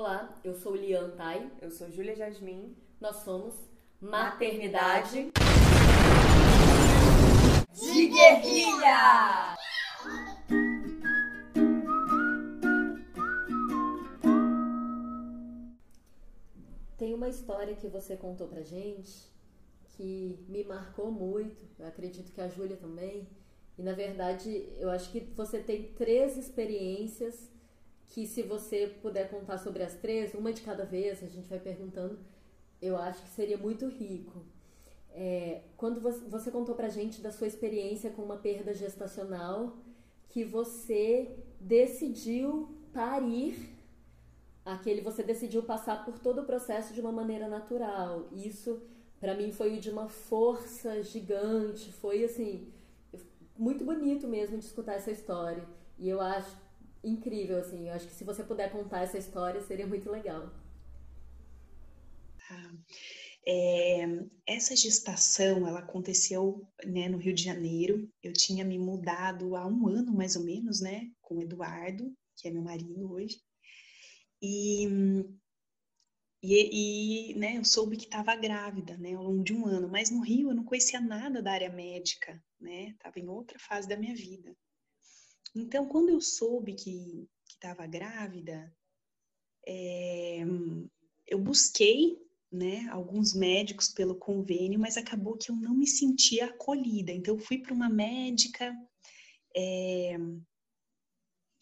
Olá, eu sou Lian Tai. Eu sou Júlia Jasmin. Nós somos Maternidade de Guerrilha! Tem uma história que você contou pra gente que me marcou muito, eu acredito que a Júlia também. E na verdade, eu acho que você tem três experiências que se você puder contar sobre as três, uma de cada vez, a gente vai perguntando, eu acho que seria muito rico. É, quando você, você contou pra gente da sua experiência com uma perda gestacional, que você decidiu parir aquele você decidiu passar por todo o processo de uma maneira natural. Isso para mim foi de uma força gigante, foi assim, muito bonito mesmo de escutar essa história. E eu acho incrível, assim. Eu acho que se você puder contar essa história, seria muito legal. Ah, é, essa gestação, ela aconteceu né, no Rio de Janeiro. Eu tinha me mudado há um ano, mais ou menos, né? Com o Eduardo, que é meu marido hoje. E, e, e né, eu soube que estava grávida, né? Ao longo de um ano. Mas no Rio eu não conhecia nada da área médica, né? Estava em outra fase da minha vida. Então, quando eu soube que estava grávida, é, eu busquei né, alguns médicos pelo convênio, mas acabou que eu não me sentia acolhida. Então, eu fui para uma médica, é,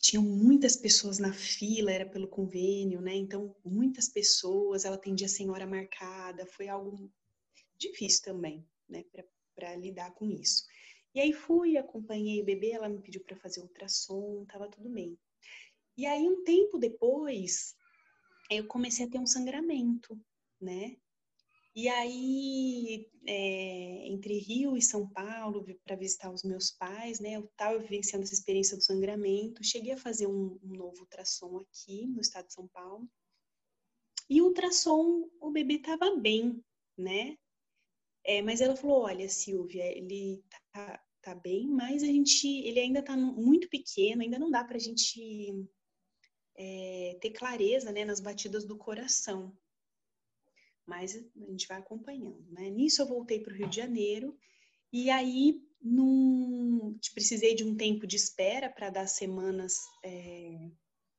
tinham muitas pessoas na fila, era pelo convênio, né? Então, muitas pessoas, ela atendia a senhora marcada, foi algo difícil também, né, para lidar com isso. E aí fui, acompanhei o bebê, ela me pediu para fazer ultrassom, tava tudo bem. E aí um tempo depois, eu comecei a ter um sangramento, né? E aí, é, entre Rio e São Paulo, para visitar os meus pais, né? Eu estava vivenciando essa experiência do sangramento. Cheguei a fazer um, um, novo ultrassom aqui no estado de São Paulo. E o ultrassom, o bebê estava bem, né? É, mas ela falou: Olha, Silvia, ele tá, tá bem, mas a gente, ele ainda tá muito pequeno, ainda não dá para a gente é, ter clareza né, nas batidas do coração. Mas a gente vai acompanhando, né? Nisso eu voltei para o Rio de Janeiro e aí num, precisei de um tempo de espera para dar semanas é,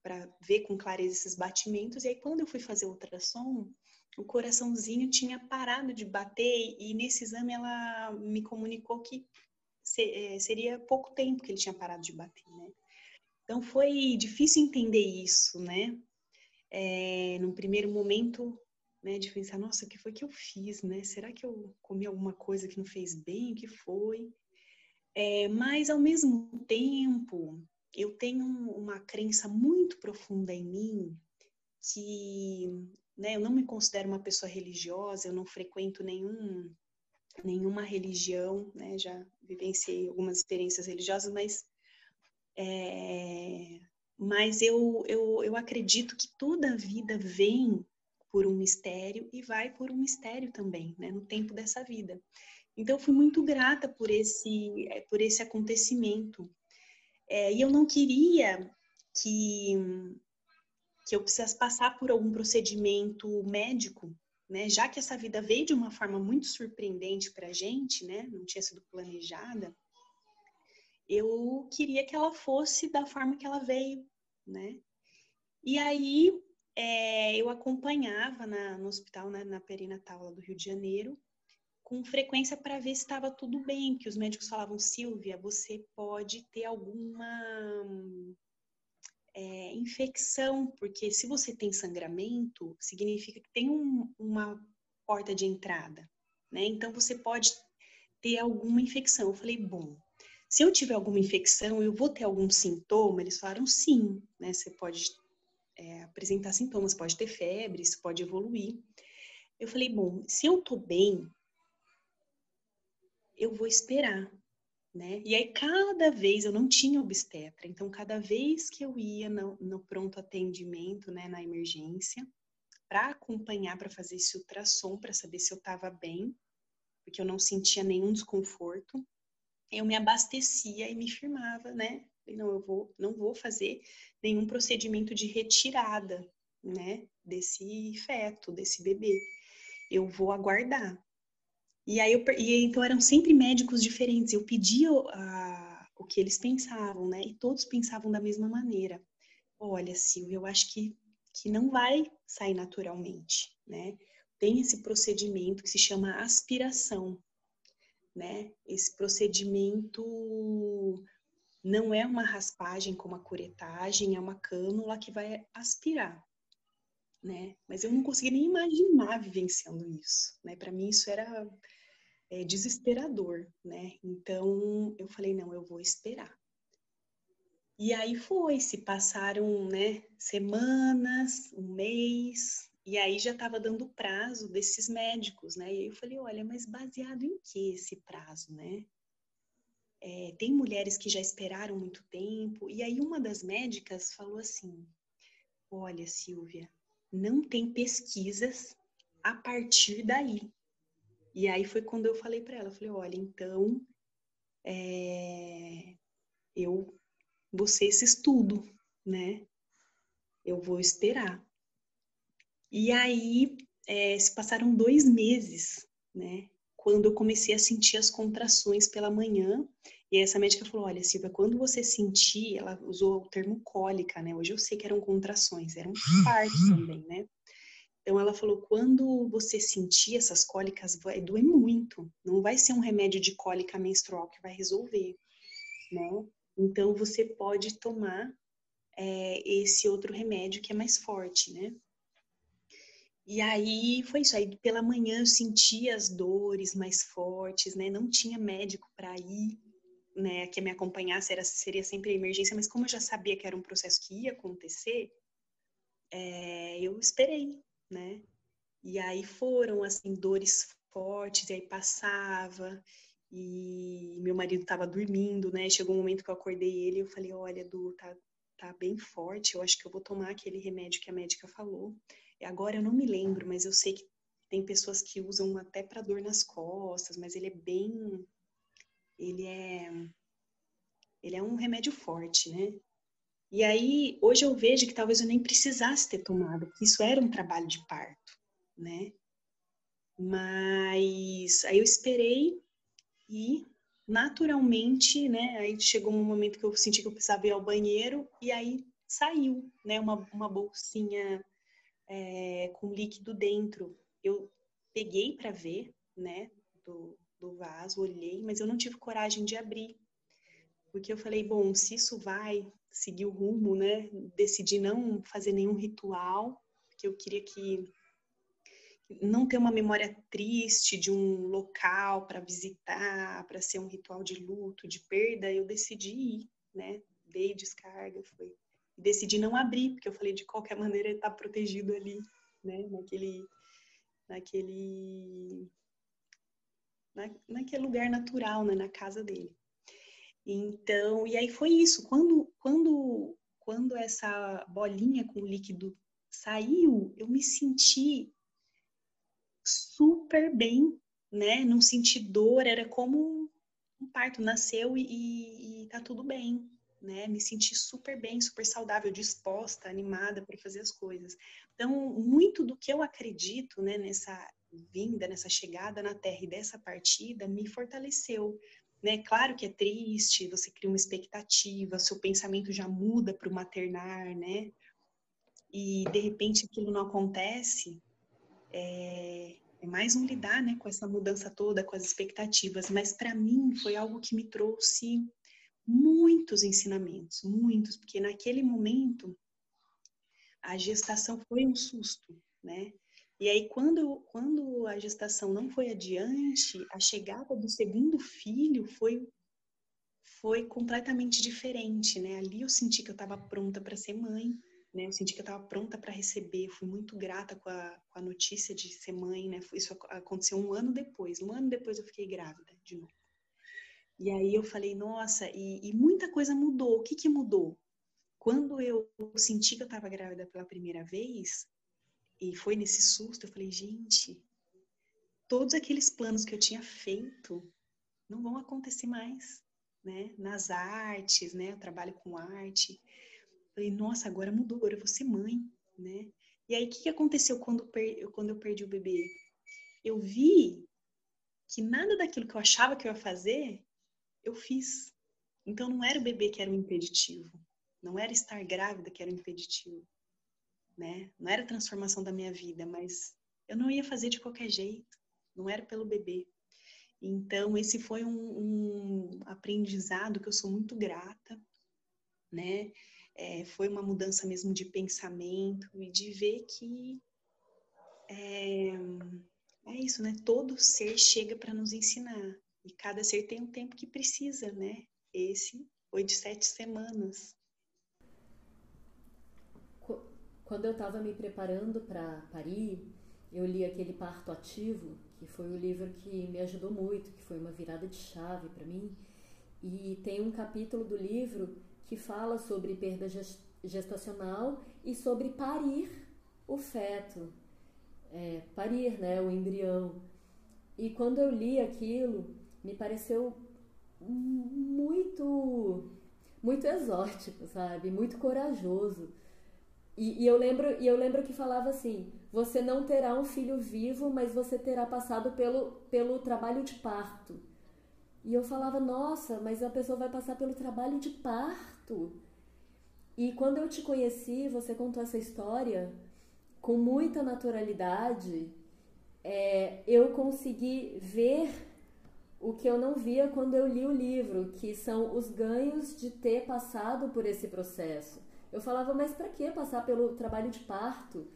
para ver com clareza esses batimentos. E aí quando eu fui fazer o ultrassom, o coraçãozinho tinha parado de bater e nesse exame ela me comunicou que seria pouco tempo que ele tinha parado de bater, né? Então foi difícil entender isso, né? É, num primeiro momento, né, de pensar, nossa, o que foi que eu fiz, né? Será que eu comi alguma coisa que não fez bem? O que foi? É, mas ao mesmo tempo, eu tenho uma crença muito profunda em mim que, né, eu não me considero uma pessoa religiosa, eu não frequento nenhum nenhuma religião, né? Já vivenciei algumas experiências religiosas, mas é, mas eu, eu, eu acredito que toda a vida vem por um mistério e vai por um mistério também, né? No tempo dessa vida. Então, eu fui muito grata por esse, é, por esse acontecimento. É, e eu não queria que, que eu precisasse passar por algum procedimento médico né? Já que essa vida veio de uma forma muito surpreendente para a gente, né? Não tinha sido planejada. Eu queria que ela fosse da forma que ela veio, né? E aí é, eu acompanhava na, no hospital, né, na perinatal do Rio de Janeiro, com frequência para ver se estava tudo bem, que os médicos falavam, Silvia, você pode ter alguma é, infecção, porque se você tem sangramento, significa que tem um, uma porta de entrada, né? Então você pode ter alguma infecção. Eu falei, bom, se eu tiver alguma infecção, eu vou ter algum sintoma? Eles falaram sim, né? Você pode é, apresentar sintomas, pode ter febre, isso pode evoluir. Eu falei, bom, se eu tô bem, eu vou esperar né? E aí cada vez eu não tinha obstetra, então cada vez que eu ia no, no pronto atendimento, né, na emergência, para acompanhar, para fazer esse ultrassom, para saber se eu estava bem, porque eu não sentia nenhum desconforto, eu me abastecia e me firmava, né? Não, eu vou, não vou fazer nenhum procedimento de retirada, né, desse feto, desse bebê. Eu vou aguardar. E aí eu, e então eram sempre médicos diferentes. Eu pedia a, o que eles pensavam, né? E todos pensavam da mesma maneira. Olha, Silvia, eu acho que que não vai sair naturalmente, né? Tem esse procedimento que se chama aspiração, né? Esse procedimento não é uma raspagem como a curetagem, é uma cânula que vai aspirar, né? Mas eu não conseguia nem imaginar vivenciando isso, né? Para mim isso era é, desesperador, né? Então eu falei não, eu vou esperar. E aí foi, se passaram, né, semanas, um mês, e aí já estava dando prazo desses médicos, né? E aí eu falei, olha, mas baseado em que esse prazo, né? É, tem mulheres que já esperaram muito tempo, e aí uma das médicas falou assim: Olha, Silvia, não tem pesquisas a partir daí. E aí foi quando eu falei para ela, falei, olha, então é, eu você esse estudo, né? Eu vou esperar. E aí é, se passaram dois meses, né? Quando eu comecei a sentir as contrações pela manhã. E essa médica falou: Olha, Silvia, quando você sentir, ela usou o termo cólica, né? Hoje eu sei que eram contrações, eram parto também, né? Então ela falou: quando você sentir essas cólicas, vai doer muito. Não vai ser um remédio de cólica menstrual que vai resolver, né? Então, você pode tomar é, esse outro remédio que é mais forte, né? E aí foi isso. Aí pela manhã eu sentia as dores mais fortes, né? Não tinha médico para ir, né? Que me acompanhasse era, seria sempre emergência, mas como eu já sabia que era um processo que ia acontecer, é, eu esperei, né? E aí foram assim dores fortes, e aí passava e meu marido estava dormindo, né? Chegou um momento que eu acordei ele e eu falei: Olha, Du, tá, tá bem forte, eu acho que eu vou tomar aquele remédio que a médica falou. E agora eu não me lembro, mas eu sei que tem pessoas que usam até para dor nas costas, mas ele é bem. Ele é. Ele é um remédio forte, né? E aí, hoje eu vejo que talvez eu nem precisasse ter tomado, porque isso era um trabalho de parto, né? Mas aí eu esperei e naturalmente, né, aí chegou um momento que eu senti que eu precisava ir ao banheiro e aí saiu, né, uma, uma bolsinha é, com líquido dentro. Eu peguei para ver, né, do, do vaso, olhei, mas eu não tive coragem de abrir. Porque eu falei, bom, se isso vai seguir o rumo, né, decidi não fazer nenhum ritual, porque eu queria que não ter uma memória triste de um local para visitar, para ser um ritual de luto, de perda, eu decidi ir, né? Dei descarga, foi. Decidi não abrir, porque eu falei de qualquer maneira ele está protegido ali, né? Naquele, naquele, na, naquele lugar natural, né? Na casa dele. Então, e aí foi isso. Quando, quando, quando essa bolinha com líquido saiu, eu me senti super bem, né? Não senti dor, era como um parto, nasceu e, e, e tá tudo bem, né? Me senti super bem, super saudável, disposta, animada para fazer as coisas. Então, muito do que eu acredito, né, nessa vinda, nessa chegada na Terra e dessa partida, me fortaleceu. Né? Claro que é triste, você cria uma expectativa, seu pensamento já muda para o maternar, né? E de repente aquilo não acontece, é, é mais um lidar né, com essa mudança toda, com as expectativas. Mas para mim foi algo que me trouxe muitos ensinamentos, muitos, porque naquele momento a gestação foi um susto, né? E aí quando quando a gestação não foi adiante, a chegada do segundo filho foi foi completamente diferente, né? Ali eu senti que eu estava pronta para ser mãe, né? Eu senti que eu estava pronta para receber, fui muito grata com a, com a, notícia de ser mãe, né? Isso aconteceu um ano depois, um ano depois eu fiquei grávida de novo. E aí eu falei, nossa, e, e muita coisa mudou. O que que mudou? Quando eu senti que eu estava grávida pela primeira vez, e foi nesse susto, eu falei, gente, todos aqueles planos que eu tinha feito não vão acontecer mais, né? Nas artes, né? Eu trabalho com arte. Falei, nossa, agora mudou, agora eu vou ser mãe, né? E aí, o que, que aconteceu quando, eu, quando eu perdi o bebê? Eu vi que nada daquilo que eu achava que eu ia fazer, eu fiz. Então, não era o bebê que era o impeditivo. Não era estar grávida que era o impeditivo. Né? Não era a transformação da minha vida, mas eu não ia fazer de qualquer jeito. Não era pelo bebê. Então, esse foi um, um aprendizado que eu sou muito grata, né? É, foi uma mudança mesmo de pensamento e de ver que é, é isso, né? Todo ser chega para nos ensinar e cada ser tem um tempo que precisa, né? Esse foi de sete semanas. Quando eu estava me preparando para parir, eu li aquele Parto Ativo, que foi o livro que me ajudou muito, que foi uma virada de chave para mim. E tem um capítulo do livro que fala sobre perda gestacional e sobre parir o feto, é, parir, né, o embrião. E quando eu li aquilo, me pareceu muito, muito exótico, sabe? Muito corajoso e, e, eu lembro, e eu lembro que falava assim: você não terá um filho vivo, mas você terá passado pelo, pelo trabalho de parto. E eu falava: nossa, mas a pessoa vai passar pelo trabalho de parto. E quando eu te conheci, você contou essa história com muita naturalidade. É, eu consegui ver o que eu não via quando eu li o livro, que são os ganhos de ter passado por esse processo. Eu falava, mas para que passar pelo trabalho de parto?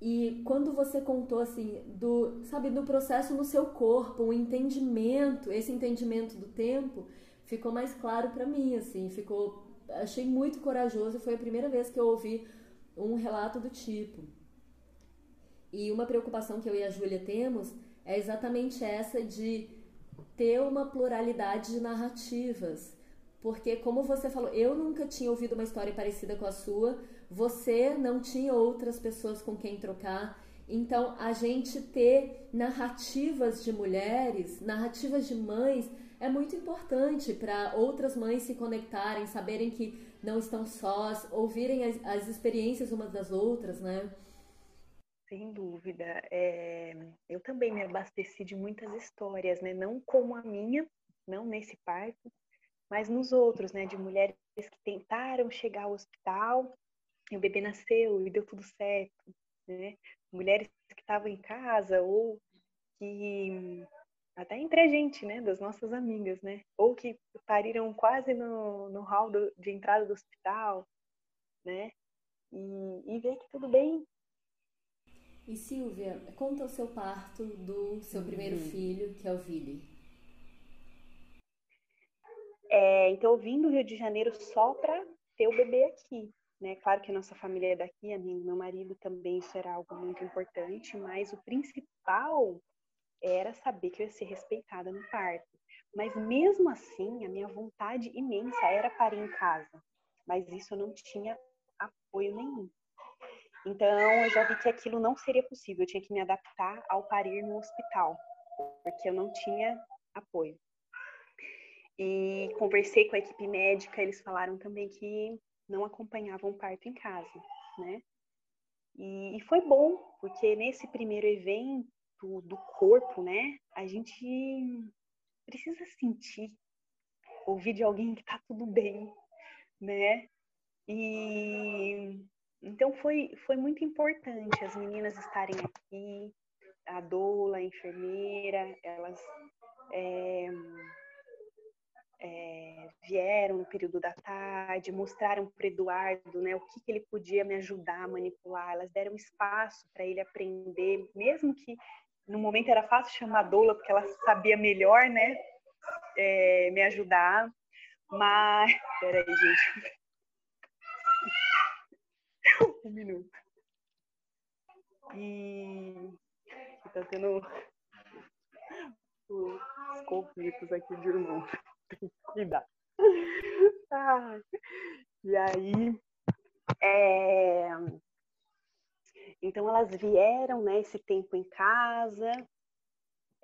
E quando você contou assim do, sabe, do processo no seu corpo, o entendimento, esse entendimento do tempo, ficou mais claro para mim, assim, ficou, achei muito corajoso, foi a primeira vez que eu ouvi um relato do tipo. E uma preocupação que eu e a Júlia temos é exatamente essa de ter uma pluralidade de narrativas porque, como você falou, eu nunca tinha ouvido uma história parecida com a sua, você não tinha outras pessoas com quem trocar. Então, a gente ter narrativas de mulheres, narrativas de mães, é muito importante para outras mães se conectarem, saberem que não estão sós, ouvirem as, as experiências umas das outras, né? Sem dúvida. É, eu também me abasteci de muitas histórias, né? Não como a minha, não nesse parto, mas nos outros, né, de mulheres que tentaram chegar ao hospital e o bebê nasceu e deu tudo certo, né? Mulheres que estavam em casa ou que até entre a gente, né, das nossas amigas, né, ou que pariram quase no, no hall do, de entrada do hospital, né, e, e ver que tudo bem. E Silvia, conta o seu parto do seu primeiro uhum. filho, que é o Vili. É, então, eu vim do Rio de Janeiro só para ter o bebê aqui. Né? Claro que a nossa família é daqui, a minha, meu marido também, isso era algo muito importante, mas o principal era saber que eu ia ser respeitada no parto. Mas mesmo assim, a minha vontade imensa era parir em casa, mas isso eu não tinha apoio nenhum. Então, eu já vi que aquilo não seria possível, eu tinha que me adaptar ao parir no hospital, porque eu não tinha apoio. E conversei com a equipe médica, eles falaram também que não acompanhavam parto em casa, né? E, e foi bom, porque nesse primeiro evento do corpo, né, a gente precisa sentir, ouvir de alguém que tá tudo bem, né? E então foi, foi muito importante as meninas estarem aqui, a doula, a enfermeira, elas é, é, vieram no período da tarde, mostraram para Eduardo né, o que, que, ele podia me ajudar a manipular, elas deram espaço para ele aprender, mesmo que no momento era fácil chamar a doula, porque ela sabia melhor né, é, me ajudar, mas. Peraí, gente. um minuto. E. Tá tendo os conflitos aqui de irmão cuidar. Ah, e aí, é... então elas vieram, né, esse tempo em casa,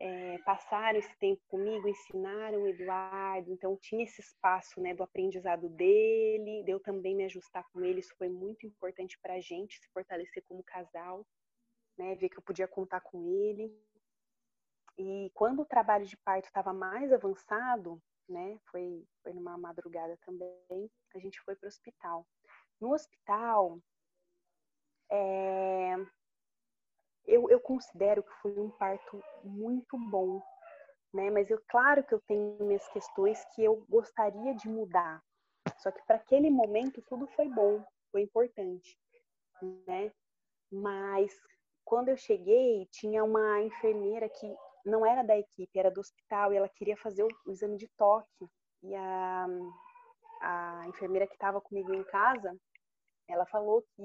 é, passaram esse tempo comigo, ensinaram o Eduardo, então tinha esse espaço né, do aprendizado dele, de eu também me ajustar com ele, isso foi muito importante para a gente se fortalecer como casal, né, ver que eu podia contar com ele. E quando o trabalho de parto estava mais avançado, né, foi, foi numa madrugada também, a gente foi para o hospital. No hospital, é, eu, eu considero que foi um parto muito bom, né? Mas eu, claro que eu tenho minhas questões que eu gostaria de mudar. Só que para aquele momento tudo foi bom, foi importante, né? Mas quando eu cheguei, tinha uma enfermeira que não era da equipe, era do hospital, e ela queria fazer o, o exame de toque. E a, a enfermeira que estava comigo em casa, ela falou que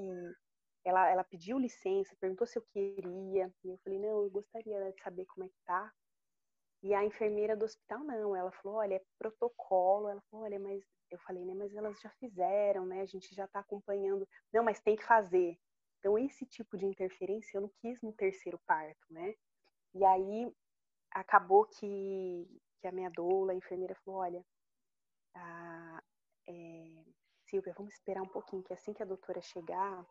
ela, ela pediu licença, perguntou se eu queria. E eu falei, não, eu gostaria de saber como é que tá. E a enfermeira do hospital, não. Ela falou, olha, é protocolo. Ela falou, olha, mas... Eu falei, né, mas elas já fizeram, né? A gente já tá acompanhando. Não, mas tem que fazer. Então, esse tipo de interferência eu não quis no terceiro parto, né? E aí, acabou que, que a minha doula, a enfermeira, falou, olha, a, é, Silvia, vamos esperar um pouquinho, que assim que a doutora chegar,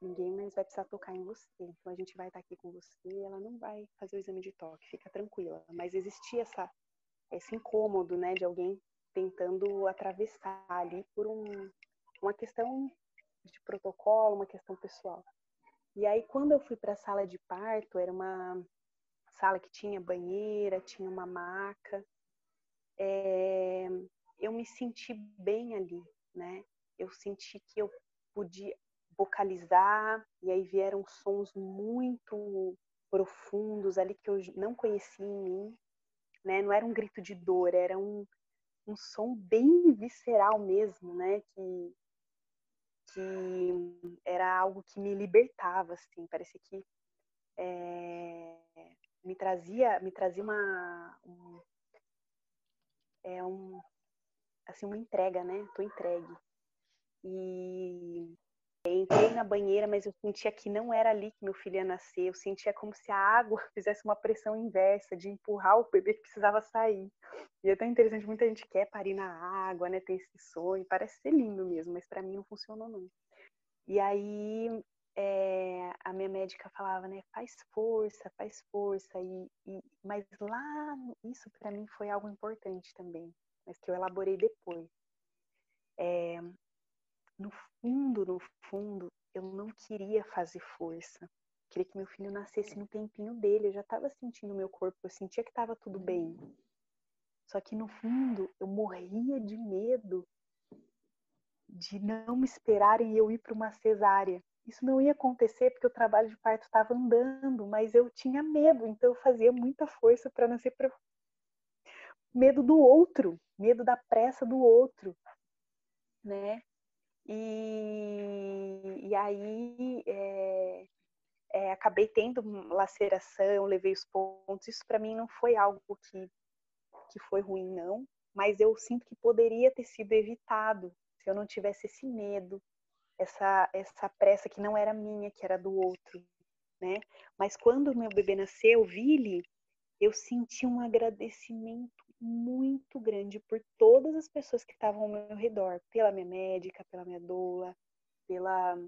ninguém mais vai precisar tocar em você. Então a gente vai estar aqui com você, ela não vai fazer o exame de toque, fica tranquila. Mas existia essa, esse incômodo, né, de alguém tentando atravessar ali por um, uma questão de protocolo, uma questão pessoal. E aí quando eu fui para a sala de parto, era uma sala que tinha banheira, tinha uma maca. É, eu me senti bem ali, né? Eu senti que eu podia, vocalizar, e aí vieram sons muito profundos ali que eu não conhecia em mim, né? Não era um grito de dor, era um, um som bem visceral mesmo, né? Que, que era algo que me libertava, assim, parecia que é, me trazia, me trazia uma, um, é um, assim, uma entrega, né? Tô entregue. E Entrei na banheira, mas eu sentia que não era ali que meu filho ia nascer. Eu sentia como se a água fizesse uma pressão inversa de empurrar o bebê que precisava sair. E é tão interessante, muita gente quer parir na água, né? Ter esse sonho, parece ser lindo mesmo, mas para mim não funcionou não. E aí é, a minha médica falava, né? Faz força, faz força. E, e mas lá isso para mim foi algo importante também, mas que eu elaborei depois. É, no fundo, no fundo, eu não queria fazer força. Queria que meu filho nascesse no tempinho dele. Eu já estava sentindo meu corpo, eu sentia que estava tudo bem. Só que no fundo, eu morria de medo de não me esperarem e eu ir para uma cesárea. Isso não ia acontecer porque o trabalho de parto estava andando, mas eu tinha medo, então eu fazia muita força para nascer para medo do outro, medo da pressa do outro, né? E, e aí é, é, acabei tendo laceração, levei os pontos. Isso para mim não foi algo que, que foi ruim, não. Mas eu sinto que poderia ter sido evitado se eu não tivesse esse medo, essa, essa pressa que não era minha, que era do outro, né? Mas quando meu bebê nasceu, Vili, eu senti um agradecimento muito grande por todas as pessoas que estavam ao meu redor, pela minha médica, pela minha doula, pela,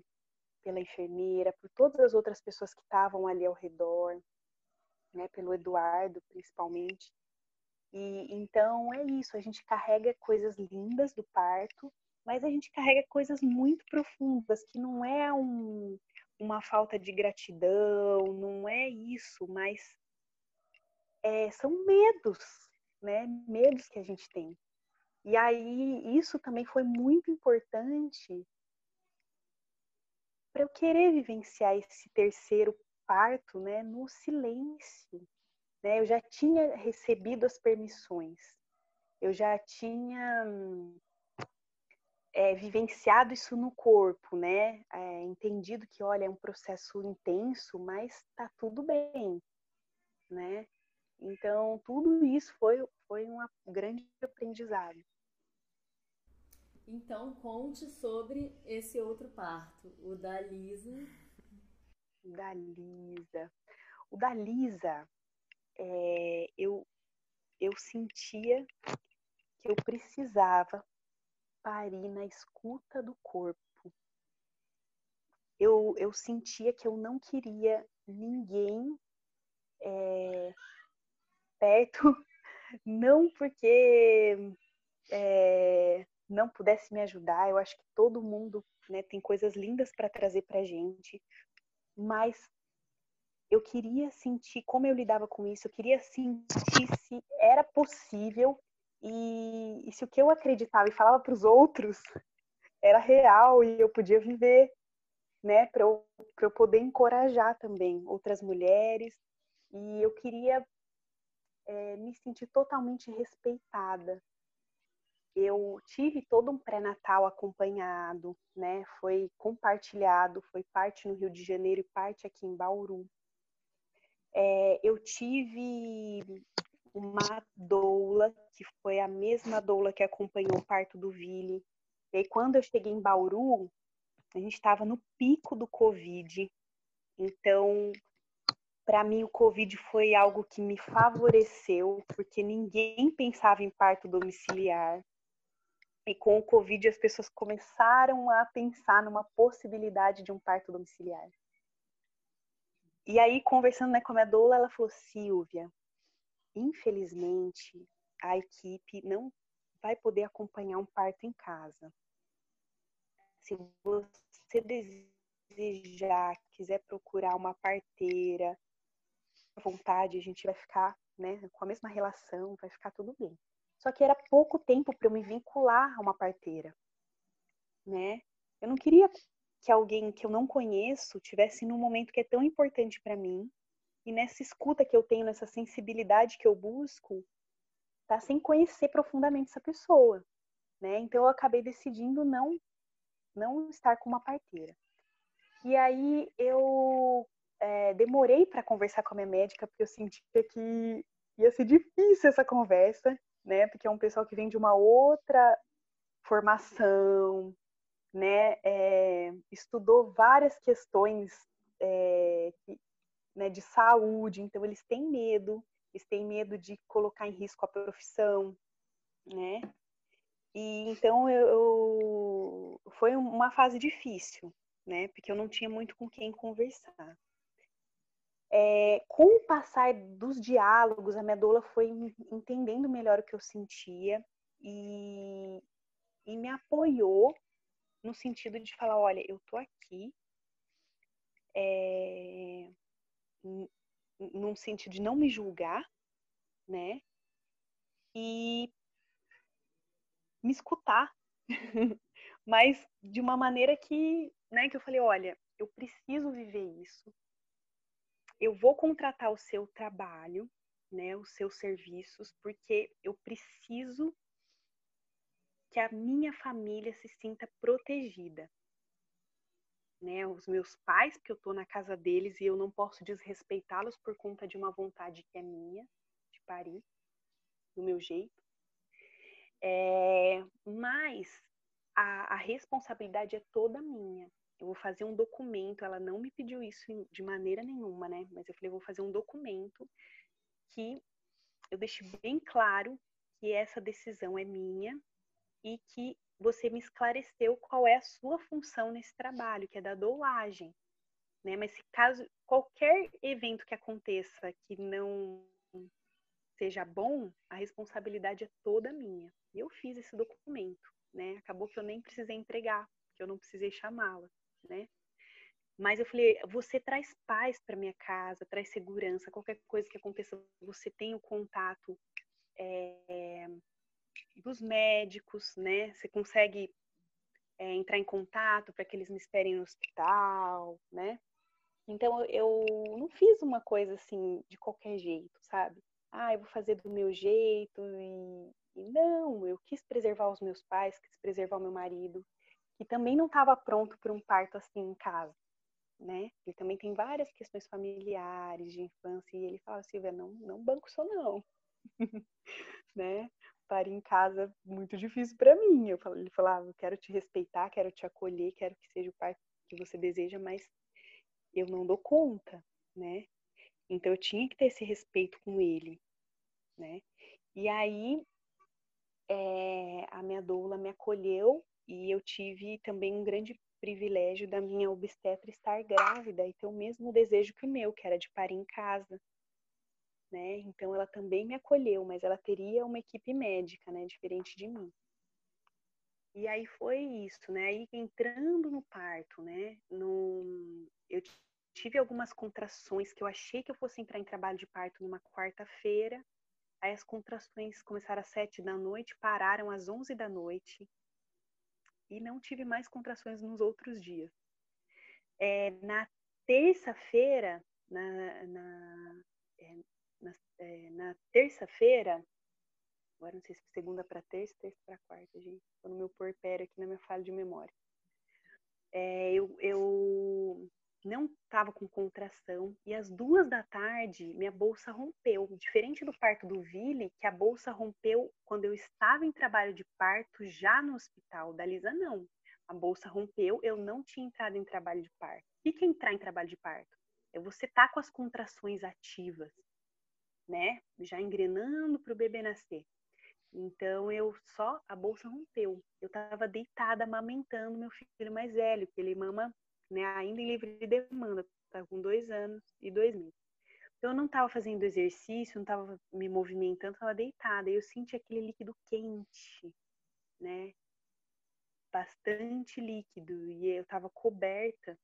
pela enfermeira, por todas as outras pessoas que estavam ali ao redor, né, pelo Eduardo principalmente. E então é isso, a gente carrega coisas lindas do parto, mas a gente carrega coisas muito profundas que não é um, uma falta de gratidão, não é isso, mas é, são medos, né, medos que a gente tem. E aí isso também foi muito importante para eu querer vivenciar esse terceiro parto, né, no silêncio. Né? Eu já tinha recebido as permissões, eu já tinha é, vivenciado isso no corpo, né? É, entendido que, olha, é um processo intenso, mas tá tudo bem, né? Então, tudo isso foi, foi um grande aprendizado. Então, conte sobre esse outro parto, o da Lisa. Da Lisa. O da Lisa, é, eu, eu sentia que eu precisava parir na escuta do corpo. Eu, eu sentia que eu não queria ninguém é, perto, não porque é, não pudesse me ajudar, eu acho que todo mundo né, tem coisas lindas para trazer para gente, mas eu queria sentir como eu lidava com isso, eu queria sentir se era possível e, e se o que eu acreditava e falava para os outros era real e eu podia viver, né, para eu, eu poder encorajar também outras mulheres. E eu queria é, me sentir totalmente respeitada. Eu tive todo um pré-natal acompanhado, né? Foi compartilhado, foi parte no Rio de Janeiro e parte aqui em Bauru. É, eu tive uma doula, que foi a mesma doula que acompanhou o parto do Vili. E aí, quando eu cheguei em Bauru, a gente estava no pico do Covid. Então, para mim, o Covid foi algo que me favoreceu, porque ninguém pensava em parto domiciliar. E com o Covid, as pessoas começaram a pensar numa possibilidade de um parto domiciliar. E aí, conversando né, com a minha doula, ela falou: Silvia, infelizmente, a equipe não vai poder acompanhar um parto em casa. Se você desejar, quiser procurar uma parteira, à vontade, a gente vai ficar né, com a mesma relação, vai ficar tudo bem. Só que era pouco tempo para eu me vincular a uma parteira, né? Eu não queria que alguém que eu não conheço tivesse num momento que é tão importante para mim e nessa escuta que eu tenho, nessa sensibilidade que eu busco, tá sem conhecer profundamente essa pessoa, né? Então eu acabei decidindo não não estar com uma parteira. E aí eu é, demorei para conversar com a minha médica porque eu sentia que ia ser difícil essa conversa, né? Porque é um pessoal que vem de uma outra formação, né? É, estudou várias questões é, que, né, de saúde, então eles têm medo, eles têm medo de colocar em risco a profissão, né? E então eu, eu, foi uma fase difícil, né? Porque eu não tinha muito com quem conversar. É, com o passar dos diálogos, a minha doula foi entendendo melhor o que eu sentia e, e me apoiou no sentido de falar, olha, eu tô aqui, é, num sentido de não me julgar, né? E me escutar, mas de uma maneira que, né, que eu falei, olha, eu preciso viver isso. Eu vou contratar o seu trabalho, né, os seus serviços, porque eu preciso que a minha família se sinta protegida né, os meus pais, porque eu estou na casa deles e eu não posso desrespeitá-los por conta de uma vontade que é minha, de parir, do meu jeito. É, mas a, a responsabilidade é toda minha. Eu vou fazer um documento, ela não me pediu isso de maneira nenhuma, né? Mas eu falei, eu vou fazer um documento que eu deixe bem claro que essa decisão é minha e que você me esclareceu qual é a sua função nesse trabalho, que é da doulagem. Né? Mas se caso qualquer evento que aconteça que não seja bom, a responsabilidade é toda minha. E eu fiz esse documento, né? Acabou que eu nem precisei entregar, que eu não precisei chamá-la, né? Mas eu falei, você traz paz para minha casa, traz segurança, qualquer coisa que aconteça, você tem o contato é, dos médicos, né? Você consegue é, entrar em contato para que eles me esperem no hospital, né? Então eu não fiz uma coisa assim de qualquer jeito, sabe? Ah, eu vou fazer do meu jeito e, e não, eu quis preservar os meus pais, quis preservar o meu marido, que também não estava pronto para um parto assim em casa, né? Ele também tem várias questões familiares de infância e ele fala, Silvia, não, não banco só não, né? Parir em casa muito difícil para mim. Eu ele falava, ah, quero te respeitar, quero te acolher, quero que seja o pai que você deseja, mas eu não dou conta, né? Então eu tinha que ter esse respeito com ele, né? E aí é, a minha doula me acolheu e eu tive também um grande privilégio da minha obstetra estar grávida e ter o mesmo desejo que o meu, que era de parir em casa. Né? Então ela também me acolheu, mas ela teria uma equipe médica, né, diferente de mim. E aí foi isso, né? Aí entrando no parto, né? No... Eu tive algumas contrações que eu achei que eu fosse entrar em trabalho de parto numa quarta-feira. Aí as contrações começaram às sete da noite, pararam às onze da noite e não tive mais contrações nos outros dias. É, na terça-feira, na, na, é, na, é, na terça-feira, agora não sei se segunda para terça, terça para quarta, gente, estou no meu porpério aqui na minha falha de memória. É, eu, eu não estava com contração e às duas da tarde minha bolsa rompeu. Diferente do parto do Ville, que a bolsa rompeu quando eu estava em trabalho de parto já no hospital. Da Lisa, não. A bolsa rompeu, eu não tinha entrado em trabalho de parto. O que é entrar em trabalho de parto? É você estar tá com as contrações ativas, né? Já engrenando para o bebê nascer. Então eu só a bolsa rompeu. Eu estava deitada amamentando meu filho mais velho, que ele mama né, ainda em livre demanda, tá com dois anos e dois meses. Então, eu não estava fazendo exercício, não estava me movimentando, estava deitada. E eu senti aquele líquido quente, né? Bastante líquido. E eu estava coberta.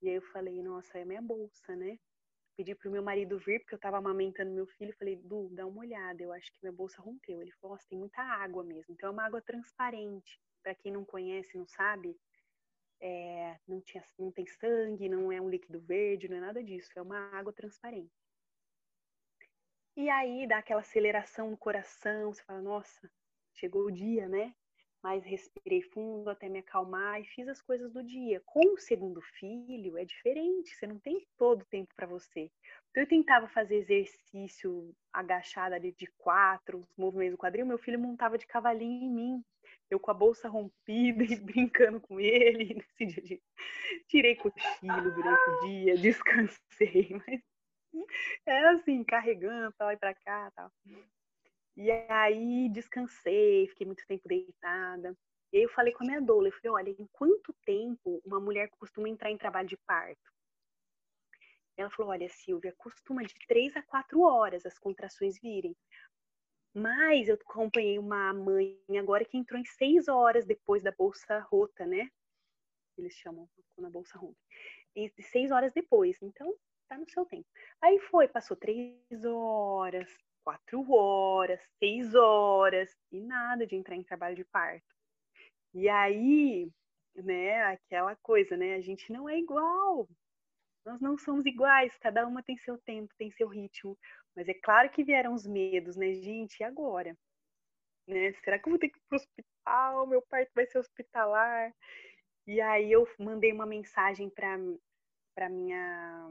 E aí eu falei, nossa, é minha bolsa, né? Pedi pro meu marido vir, porque eu estava amamentando meu filho. Falei, Du, dá uma olhada, eu acho que minha bolsa rompeu. Ele falou, nossa, tem muita água mesmo. Então, é uma água transparente. Para quem não conhece, não sabe, é, não, tinha, não tem sangue, não é um líquido verde, não é nada disso, é uma água transparente. E aí dá aquela aceleração no coração, você fala, nossa, chegou o dia, né? Mas respirei fundo até me acalmar e fiz as coisas do dia. Com o segundo filho é diferente, você não tem todo o tempo para você. Então eu tentava fazer exercício agachada ali de quatro, os movimentos do quadril, meu filho montava de cavalinho em mim eu com a bolsa rompida e brincando com ele. Nesse dia, tirei cochilo durante o dia, descansei, mas era assim, carregando pra lá e pra cá tal. E aí descansei, fiquei muito tempo deitada. E aí eu falei com a minha doula, eu falei, olha, em quanto tempo uma mulher costuma entrar em trabalho de parto? Ela falou, olha, Silvia, costuma de três a quatro horas as contrações virem. Mas eu acompanhei uma mãe agora que entrou em seis horas depois da bolsa rota, né? Eles chamam quando a bolsa rompe. E seis horas depois. Então, tá no seu tempo. Aí foi, passou três horas, quatro horas, seis horas e nada de entrar em trabalho de parto. E aí, né, aquela coisa, né? A gente não é igual. Nós não somos iguais, cada uma tem seu tempo, tem seu ritmo. Mas é claro que vieram os medos, né, gente? E agora? Né? Será que eu vou ter que ir pro hospital? Meu parto vai ser hospitalar? E aí eu mandei uma mensagem para para minha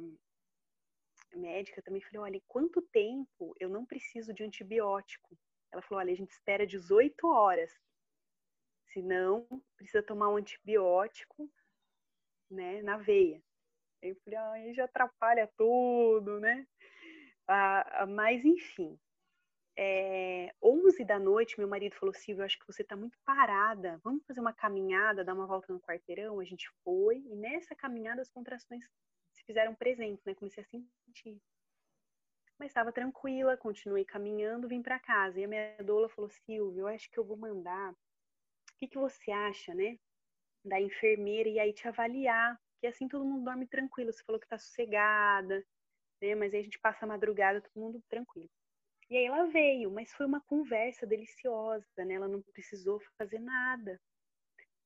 médica também falei, olha, quanto tempo eu não preciso de antibiótico? Ela falou, olha, a gente espera 18 horas. Se não, precisa tomar um antibiótico, né, na veia. Eu falei, ah, aí já atrapalha tudo, né? Ah, mas, enfim, é, 11 da noite, meu marido falou, Silvia, eu acho que você está muito parada, vamos fazer uma caminhada, dar uma volta no quarteirão? A gente foi, e nessa caminhada as contrações se fizeram presentes, né? Comecei a sentir. Mas estava tranquila, continuei caminhando, vim para casa. E a minha doula falou, Silvia, eu acho que eu vou mandar, o que, que você acha, né? Da enfermeira e aí te avaliar, que assim todo mundo dorme tranquilo. Você falou que está sossegada, né? Mas aí a gente passa a madrugada, todo mundo tranquilo. E aí ela veio, mas foi uma conversa deliciosa, né? Ela não precisou fazer nada.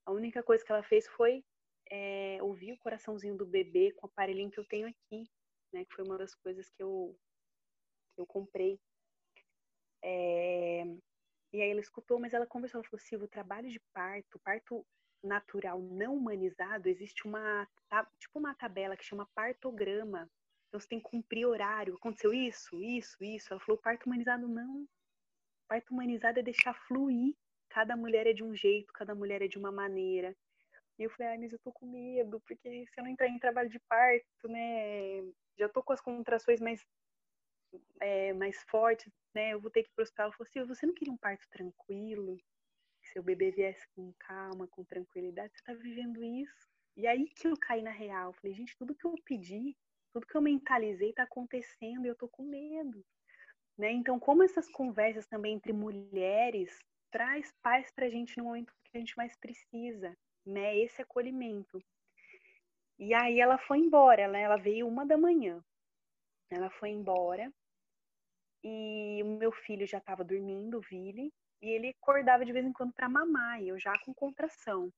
A única coisa que ela fez foi é, ouvir o coraçãozinho do bebê com o aparelhinho que eu tenho aqui, né? Que foi uma das coisas que eu, que eu comprei. É, e aí ela escutou, mas ela conversou, ela falou assim, o trabalho de parto, parto natural não humanizado, existe uma, tipo uma tabela que chama partograma, então você tem que cumprir horário. Aconteceu isso, isso, isso. Ela falou: parto humanizado não. Parto humanizado é deixar fluir. Cada mulher é de um jeito, cada mulher é de uma maneira. E eu falei: ai, mas eu tô com medo, porque se eu não entrar em trabalho de parto, né? já tô com as contrações mais, é, mais fortes, né? Eu vou ter que ir pro hospital. Ela falou assim, você não queria um parto tranquilo? Que seu bebê viesse com calma, com tranquilidade? Você tá vivendo isso? E aí que eu caí na real. Falei, gente, tudo que eu pedi, tudo que eu mentalizei tá acontecendo e eu tô com medo. Né? Então, como essas conversas também entre mulheres traz paz pra gente no momento que a gente mais precisa, né? Esse acolhimento. E aí ela foi embora, né? Ela veio uma da manhã. Ela foi embora e o meu filho já estava dormindo, o Vili, e ele acordava de vez em quando para mamar, e eu já com contração.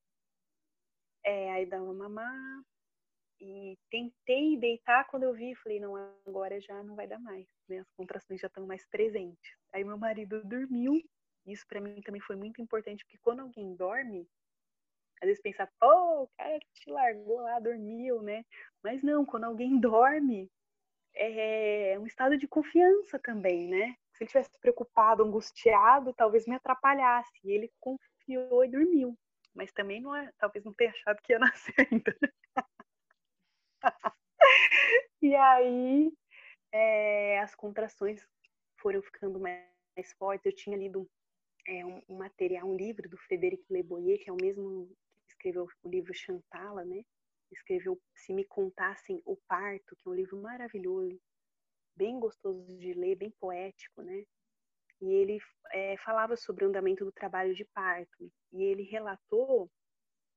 É, aí dava mamar e tentei deitar quando eu vi, falei, não, agora já não vai dar mais, né? As contrações já estão mais presentes. Aí meu marido dormiu. Isso para mim também foi muito importante, porque quando alguém dorme, às vezes pensa, pô, o cara te largou lá, dormiu, né? Mas não, quando alguém dorme, é um estado de confiança também, né? Se ele tivesse preocupado, angustiado, talvez me atrapalhasse. E ele confiou e dormiu. Mas também não é, talvez não tenha achado que ia nascer ainda. e aí é, as contrações foram ficando mais, mais fortes. Eu tinha lido é, um, um, material, um livro do Frederic Leboyer, que é o mesmo escreveu o livro Chantala, né? Escreveu Se Me Contassem o Parto, que é um livro maravilhoso, bem gostoso de ler, bem poético, né? E ele é, falava sobre o andamento do trabalho de parto. E ele relatou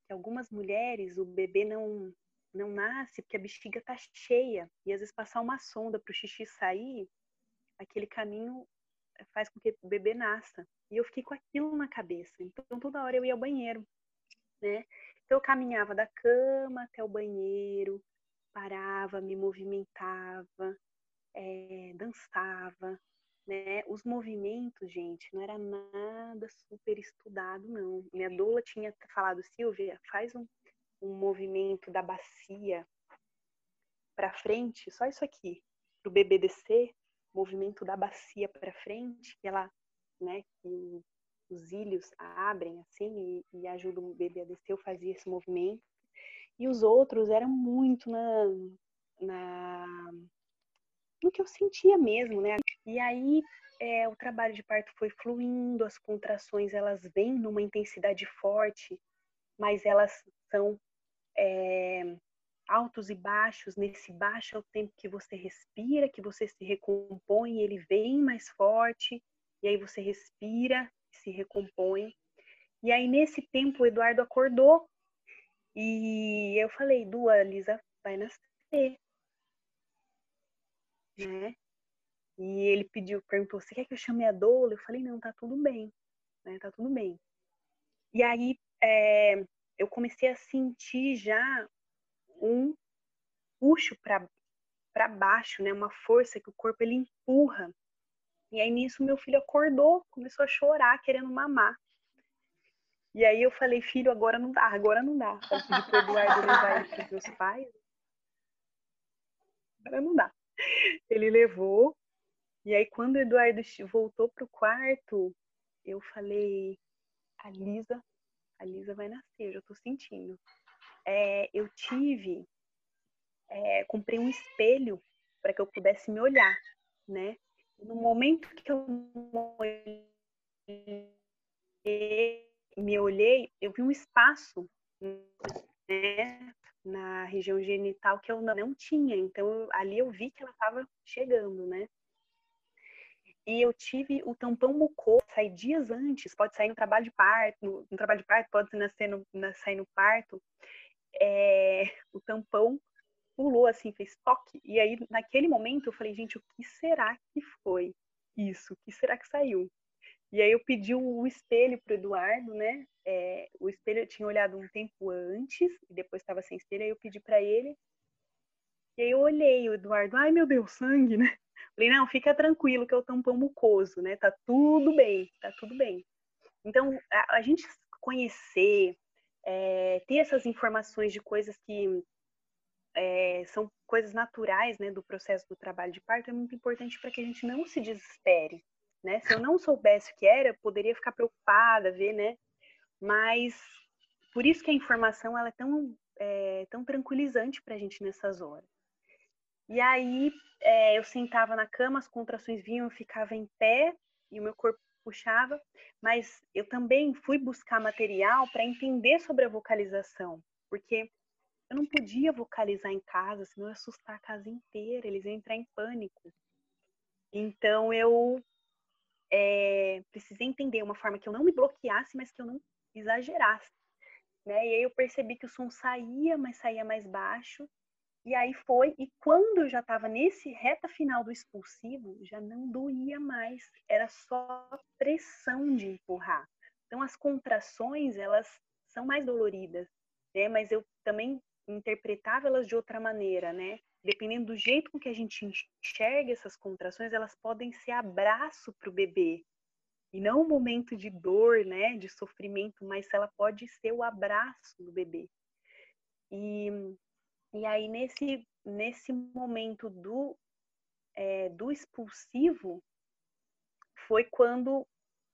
que algumas mulheres, o bebê não, não nasce porque a bexiga está cheia. E às vezes passar uma sonda para o xixi sair, aquele caminho faz com que o bebê nasça. E eu fiquei com aquilo na cabeça. Então toda hora eu ia ao banheiro né? Então eu caminhava da cama até o banheiro, parava, me movimentava, é, dançava, né? Os movimentos, gente, não era nada super estudado, não. Minha doula tinha falado, Silvia, faz um, um movimento da bacia para frente, só isso aqui, para o bebê descer, movimento da bacia para frente, que ela, né, que os ilhos abrem assim e, e ajudam o bebê a descer, eu fazia esse movimento. E os outros eram muito na, na no que eu sentia mesmo, né? E aí é, o trabalho de parto foi fluindo, as contrações elas vêm numa intensidade forte, mas elas são é, altos e baixos. Nesse baixo é o tempo que você respira, que você se recompõe, ele vem mais forte, e aí você respira se recompõe. E aí, nesse tempo, o Eduardo acordou e eu falei, Du, a Lisa vai nascer. Né? E ele pediu, perguntou, você quer que eu chame a doula? Eu falei, não, tá tudo bem, né? Tá tudo bem. E aí, é, eu comecei a sentir já um puxo para baixo, né? Uma força que o corpo ele empurra e aí nisso meu filho acordou, começou a chorar, querendo mamar. E aí eu falei, filho, agora não dá, agora não dá. Eu pedi pro Eduardo levar ele pros meus pais. Agora não dá. Ele levou. E aí quando o Eduardo voltou pro quarto, eu falei, a Lisa, a Lisa vai nascer, eu já tô sentindo. É, eu tive, é, comprei um espelho para que eu pudesse me olhar, né? No momento que eu me olhei, eu vi um espaço né, na região genital que eu não tinha. Então, ali eu vi que ela estava chegando, né? E eu tive o tampão mucoso, sair dias antes, pode sair no trabalho de parto, no trabalho de parto, pode nascer no, sair no parto. É, o tampão pulou assim, fez toque. E aí, naquele momento, eu falei, gente, o que será que foi isso? O que será que saiu? E aí eu pedi o espelho pro Eduardo, né? É, o espelho eu tinha olhado um tempo antes, e depois estava sem espelho, aí eu pedi para ele. E aí eu olhei o Eduardo, ai meu Deus, sangue, né? Falei, não, fica tranquilo que é o tampão mucoso, né? Tá tudo bem, tá tudo bem. Então, a, a gente conhecer, é, ter essas informações de coisas que é, são coisas naturais né, do processo do trabalho de parto, é muito importante para que a gente não se desespere. Né? Se eu não soubesse o que era, poderia ficar preocupada, ver, né? Mas por isso que a informação ela é tão, é, tão tranquilizante para a gente nessas horas. E aí é, eu sentava na cama, as contrações vinham, eu ficava em pé e o meu corpo puxava, mas eu também fui buscar material para entender sobre a vocalização, porque eu não podia vocalizar em casa, senão eu ia assustar a casa inteira, eles iam entrar em pânico. Então eu é, precisei entender uma forma que eu não me bloqueasse, mas que eu não exagerasse. Né? E aí eu percebi que o som saía, mas saía mais baixo. E aí foi, e quando eu já estava nesse reta final do expulsivo, já não doía mais, era só pressão de empurrar. Então as contrações, elas são mais doloridas, né? Mas eu também interpretava elas de outra maneira, né? Dependendo do jeito com que a gente enxerga essas contrações, elas podem ser abraço para o bebê. E não um momento de dor, né, de sofrimento, mas ela pode ser o abraço do bebê. E, e aí, nesse, nesse momento do, é, do expulsivo, foi quando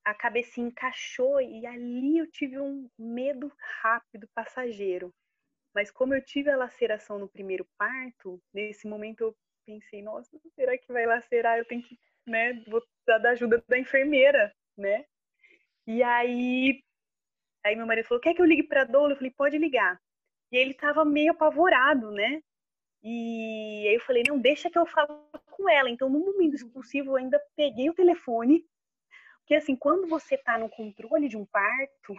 a cabecinha encaixou e ali eu tive um medo rápido, passageiro. Mas como eu tive a laceração no primeiro parto, nesse momento eu pensei, nossa, será que vai lacerar? Eu tenho que, né, vou precisar da ajuda da enfermeira, né? E aí, aí meu marido falou, quer que eu ligue para a doula? Eu falei, pode ligar. E ele estava meio apavorado, né? E aí eu falei, não, deixa que eu falo com ela. Então, no momento expulsivo, eu ainda peguei o telefone. Porque, assim, quando você está no controle de um parto,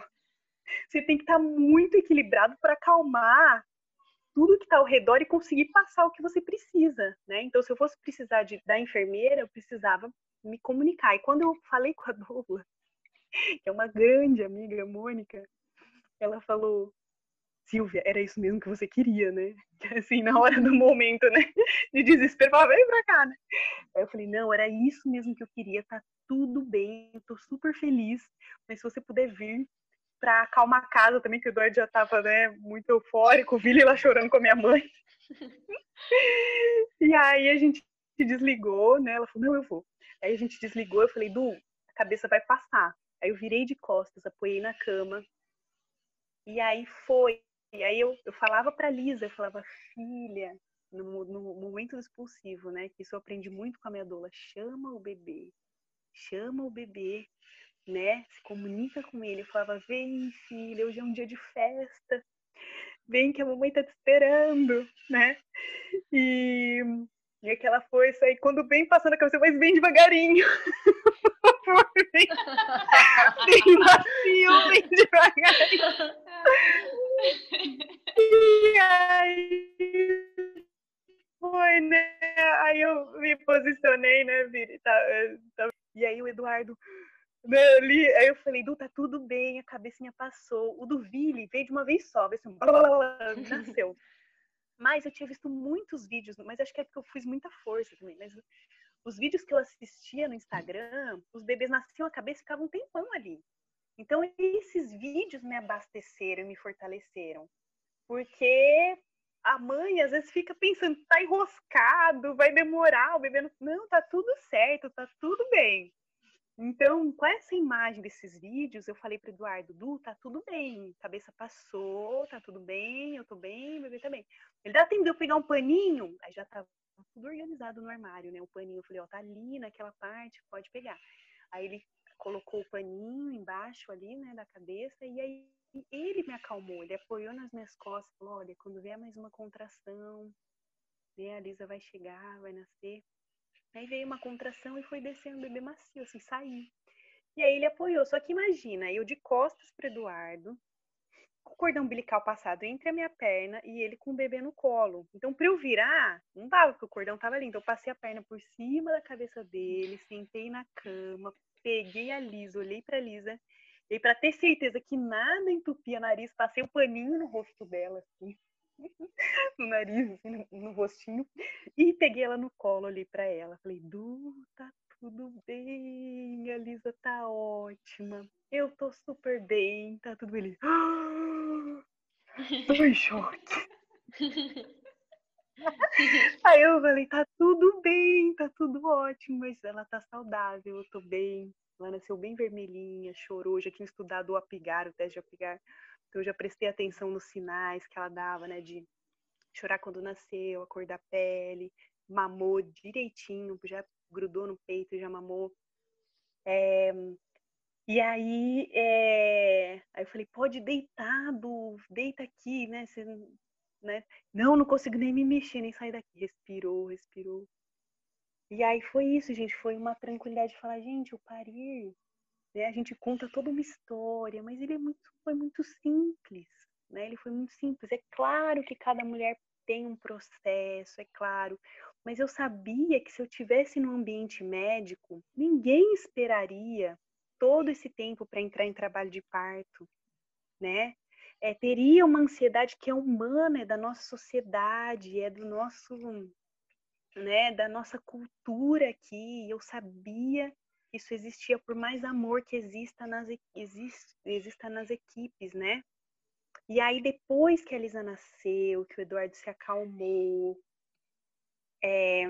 você tem que estar tá muito equilibrado para acalmar tudo que está ao redor e conseguir passar o que você precisa, né? Então, se eu fosse precisar de, da enfermeira, eu precisava me comunicar. E quando eu falei com a doula, que é uma grande amiga, Mônica, ela falou: Silvia, era isso mesmo que você queria, né? Assim, na hora do momento, né? De desespero, falava, vem pra cá, né? Aí eu falei, não, era isso mesmo que eu queria, tá tudo bem, eu tô super feliz, mas se você puder vir, para acalmar a casa também, que o Eduardo já estava né, muito eufórico, vi ele lá chorando com a minha mãe. e aí a gente desligou, né? Ela falou, não, eu vou. Aí a gente desligou, eu falei, Du, a cabeça vai passar. Aí eu virei de costas, apoiei na cama. E aí foi. E aí eu, eu falava para Lisa, eu falava, filha, no, no momento do expulsivo, né? Que isso eu aprendi muito com a minha doula, chama o bebê, chama o bebê, né? Se comunica com ele. Falava, vem, filha, hoje é um dia de festa. Vem que a mamãe tá te esperando, né? E, e aquela força aí, quando vem passando a cabeça, mas vem devagarinho. bem, bem macio, bem devagarinho. E aí foi, né? Aí eu me posicionei, né, Viri? Tá, tá, e aí o Eduardo, né, aí eu falei, Du, tá tudo bem, a cabecinha passou. O do Vili veio de uma vez só, assim, nasceu. Mas eu tinha visto muitos vídeos, mas acho que é porque eu fiz muita força também. Mas os vídeos que eu assistia no Instagram, os bebês nasciam a cabeça e ficavam um tempão ali. Então, esses vídeos me abasteceram, me fortaleceram. Porque a mãe às vezes fica pensando, tá enroscado, vai demorar, o bebê não... não, tá tudo certo, tá tudo bem. Então, com essa imagem desses vídeos, eu falei para Eduardo, Du, tá tudo bem, cabeça passou, tá tudo bem, eu tô bem, bebê tá bem. Ele dá tempo de eu pegar um paninho, aí já tava tudo organizado no armário, né? O paninho, eu falei, ó, tá ali naquela parte, pode pegar. Aí ele colocou o paninho embaixo ali, né, da cabeça, e aí ele me acalmou, ele apoiou nas minhas costas, falou, olha, quando vier mais uma contração, né, a Lisa vai chegar, vai nascer, Aí veio uma contração e foi descendo o bebê macio, assim, sair. E aí ele apoiou. Só que imagina, eu de costas para Eduardo, com o cordão umbilical passado entre a minha perna e ele com o bebê no colo. Então, para eu virar, não dava, porque o cordão tava ali. Então, eu passei a perna por cima da cabeça dele, sentei na cama, peguei a Lisa, olhei para Lisa. E para ter certeza que nada entupia nariz, passei o paninho no rosto dela, assim. No nariz, assim, no, no, rostinho, e peguei ela no colo ali para ela. Falei, Du, tá tudo bem, a Lisa tá ótima, eu tô super bem, tá tudo bem. tô em choque. Aí eu falei, tá tudo bem, tá tudo ótimo, mas ela tá saudável, eu tô bem. Ela nasceu bem vermelhinha, chorou, já tinha estudado o apigar, o teste de apigar. Então, eu já prestei atenção nos sinais que ela dava, né? De chorar quando nasceu, a cor da pele. mamou direitinho, já grudou no peito, já mamou. É, e aí, é, aí eu falei, pode deitar, Du, deita aqui, né? Você, né? Não, não consigo nem me mexer, nem sair daqui. Respirou, respirou. E aí foi isso, gente. Foi uma tranquilidade de falar, gente, o parir, né? A gente conta toda uma história, mas ele é muito, foi muito simples, né? Ele foi muito simples. É claro que cada mulher tem um processo, é claro. Mas eu sabia que se eu tivesse no ambiente médico, ninguém esperaria todo esse tempo para entrar em trabalho de parto, né? É, teria uma ansiedade que é humana, é da nossa sociedade, é do nosso né, da nossa cultura aqui. Eu sabia isso existia por mais amor que exista nas, existe, exista nas equipes, né? E aí, depois que a Elisa nasceu, que o Eduardo se acalmou, é,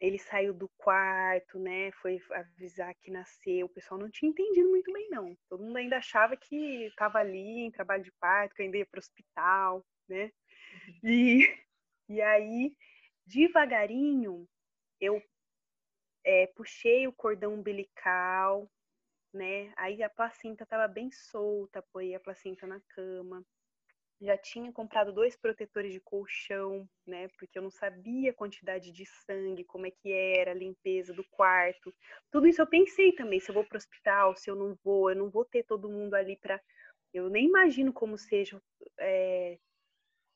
ele saiu do quarto, né? Foi avisar que nasceu. O pessoal não tinha entendido muito bem, não. Todo mundo ainda achava que estava ali em trabalho de parto, que ainda ia para o hospital, né? Uhum. E, e aí devagarinho eu é, puxei o cordão umbilical, né? Aí a placenta estava bem solta, apoiei a placenta na cama. Já tinha comprado dois protetores de colchão, né? Porque eu não sabia a quantidade de sangue, como é que era, a limpeza do quarto. Tudo isso eu pensei também, se eu vou para o hospital, se eu não vou, eu não vou ter todo mundo ali para. Eu nem imagino como seja é,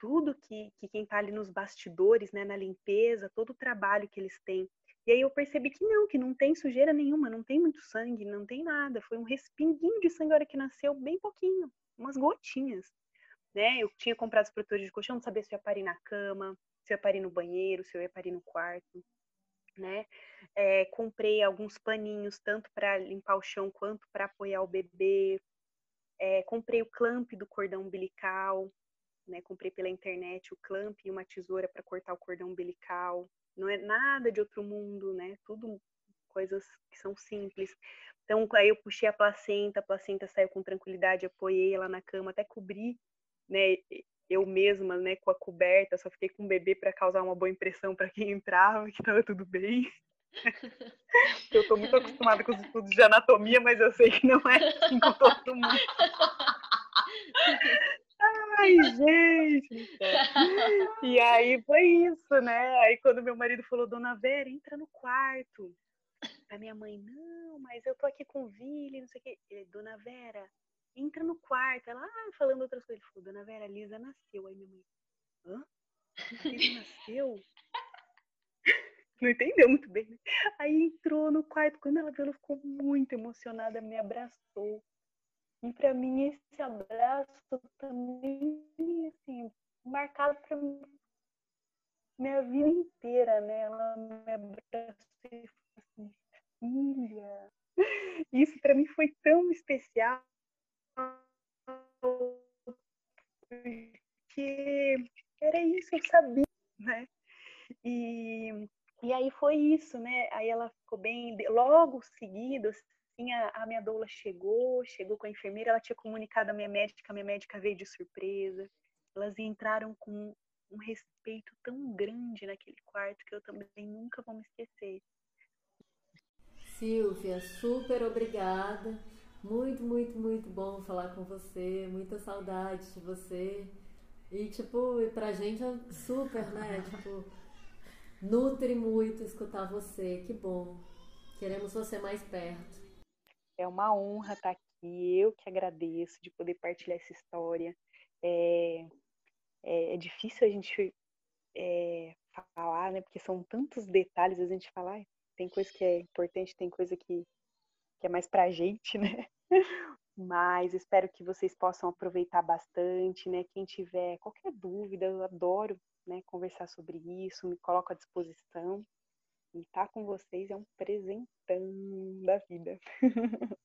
tudo que, que quem está ali nos bastidores, né, na limpeza, todo o trabalho que eles têm. E aí eu percebi que não, que não tem sujeira nenhuma, não tem muito sangue, não tem nada. Foi um respinguinho de sangue a hora que nasceu, bem pouquinho, umas gotinhas. Né? Eu tinha comprado os protetores de colchão, não sabia se eu ia parir na cama, se eu ia parir no banheiro, se eu ia parir no quarto. Né? É, comprei alguns paninhos, tanto para limpar o chão quanto para apoiar o bebê. É, comprei o clamp do cordão umbilical, né? Comprei pela internet o clamp e uma tesoura para cortar o cordão umbilical. Não é nada de outro mundo, né? Tudo coisas que são simples. Então, aí eu puxei a placenta, a placenta saiu com tranquilidade, apoiei ela na cama, até cobri, né? Eu mesma, né, com a coberta, só fiquei com o bebê para causar uma boa impressão para quem entrava, que estava tudo bem. eu estou muito acostumada com os estudos de anatomia, mas eu sei que não é assim com todo mundo. Ai, gente! E aí foi isso, né? Aí quando meu marido falou, Dona Vera, entra no quarto. A minha mãe, não, mas eu tô aqui com o Vili, não sei o quê. Ele, Dona Vera, entra no quarto. Ela, ah, falando outras coisas. Ele falou, Dona Vera, a Lisa nasceu. Aí minha mãe, hã? Lisa nasceu? Não entendeu muito bem, né? Aí entrou no quarto. Quando ela viu, ela ficou muito emocionada, me abraçou. E para mim esse abraço também, assim, marcado para minha vida inteira, né? Ela me abraçou e falou assim, filha. Isso para mim foi tão especial porque era isso, eu sabia, né? E, e aí foi isso, né? Aí ela ficou bem, logo seguido, assim, a, a minha doula chegou, chegou com a enfermeira, ela tinha comunicado a minha médica, a minha médica veio de surpresa. Elas entraram com um respeito tão grande naquele quarto que eu também nunca vou me esquecer. Silvia, super obrigada. Muito, muito, muito bom falar com você. Muita saudade de você. E, tipo, pra gente é super, né? Tipo, nutre muito escutar você. Que bom. Queremos você mais perto. É uma honra estar aqui. Eu que agradeço de poder partilhar essa história. É, é, é difícil a gente é, falar, né? Porque são tantos detalhes. A gente fala, ah, tem coisa que é importante, tem coisa que, que é mais pra gente, né? Mas espero que vocês possam aproveitar bastante, né? Quem tiver qualquer dúvida, eu adoro né, conversar sobre isso, me coloco à disposição. E estar tá com vocês é um presentão da vida.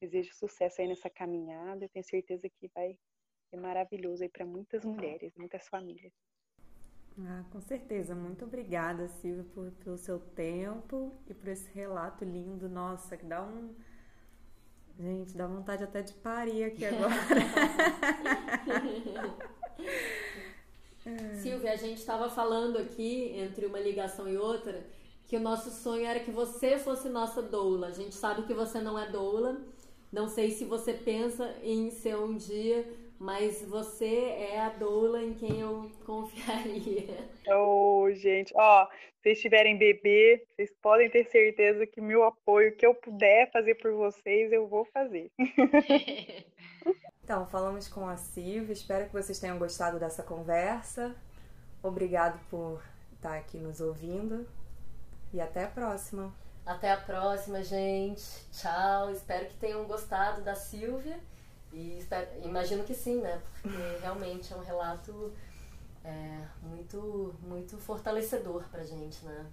Desejo sucesso aí nessa caminhada. Eu tenho certeza que vai ser maravilhoso aí para muitas mulheres, muitas famílias. Ah, com certeza. Muito obrigada, Silvia, por, pelo seu tempo e por esse relato lindo. Nossa, que dá um. Gente, dá vontade até de parir aqui agora. É. Silvia, a gente estava falando aqui, entre uma ligação e outra, que o nosso sonho era que você fosse nossa doula. A gente sabe que você não é doula. Não sei se você pensa em ser um dia, mas você é a doula em quem eu confiaria. Oh, gente, ó, se vocês tiverem bebê, vocês podem ter certeza que meu apoio que eu puder fazer por vocês, eu vou fazer. Então, falamos com a Silvia, espero que vocês tenham gostado dessa conversa. Obrigado por estar aqui nos ouvindo e até a próxima. Até a próxima, gente. Tchau. Espero que tenham gostado da Silvia e espero, imagino que sim, né? Porque realmente é um relato é, muito, muito fortalecedor pra gente, né?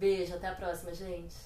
Beijo, até a próxima, gente.